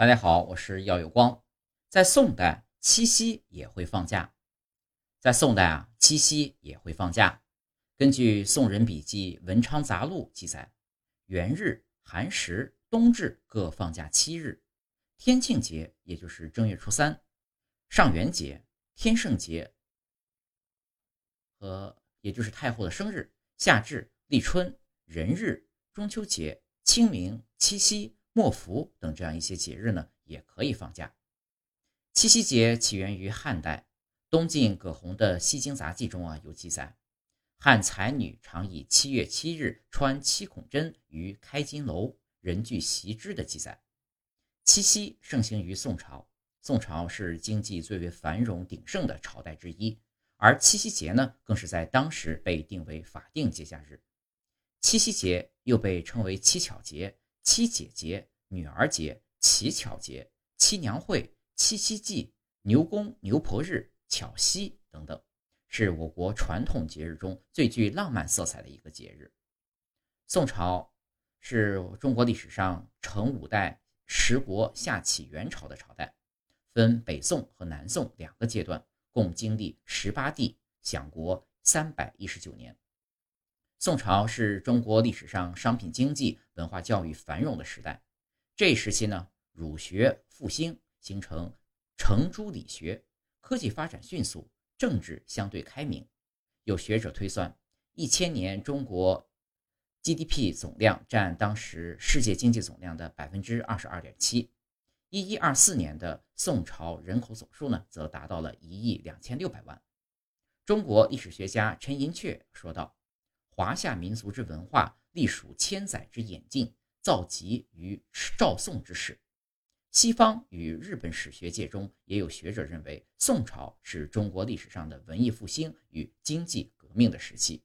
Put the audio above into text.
大家好，我是耀有光。在宋代，七夕也会放假。在宋代啊，七夕也会放假。根据《宋人笔记·文昌杂录》记载，元日、寒食、冬至各放假七日。天庆节，也就是正月初三；上元节、天圣节和也就是太后的生日；夏至、立春、人日、中秋节、清明、七夕。莫福等这样一些节日呢，也可以放假。七夕节起源于汉代，东晋葛洪的《西京杂记》中啊有记载，汉才女常以七月七日穿七孔针于开金楼，人具习之的记载。七夕盛行于宋朝，宋朝是经济最为繁荣鼎盛的朝代之一，而七夕节呢，更是在当时被定为法定节假日。七夕节又被称为七巧节。七姐节、女儿节、乞巧节、七娘会、七夕祭、牛公牛婆日、巧夕等等，是我国传统节日中最具浪漫色彩的一个节日。宋朝是中国历史上承五代十国下启元朝的朝代，分北宋和南宋两个阶段，共经历十八帝，享国三百一十九年。宋朝是中国历史上商品经济、文化教育繁荣的时代。这一时期呢，儒学复兴，形成程朱理学，科技发展迅速，政治相对开明。有学者推算，一千年中国 GDP 总量占当时世界经济总量的百分之二十二点七。一一二四年的宋朝人口总数呢，则达到了一亿两千六百万。中国历史学家陈寅恪说道。华夏民族之文化，隶属千载之演进，造极于赵宋之世。西方与日本史学界中，也有学者认为，宋朝是中国历史上的文艺复兴与经济革命的时期。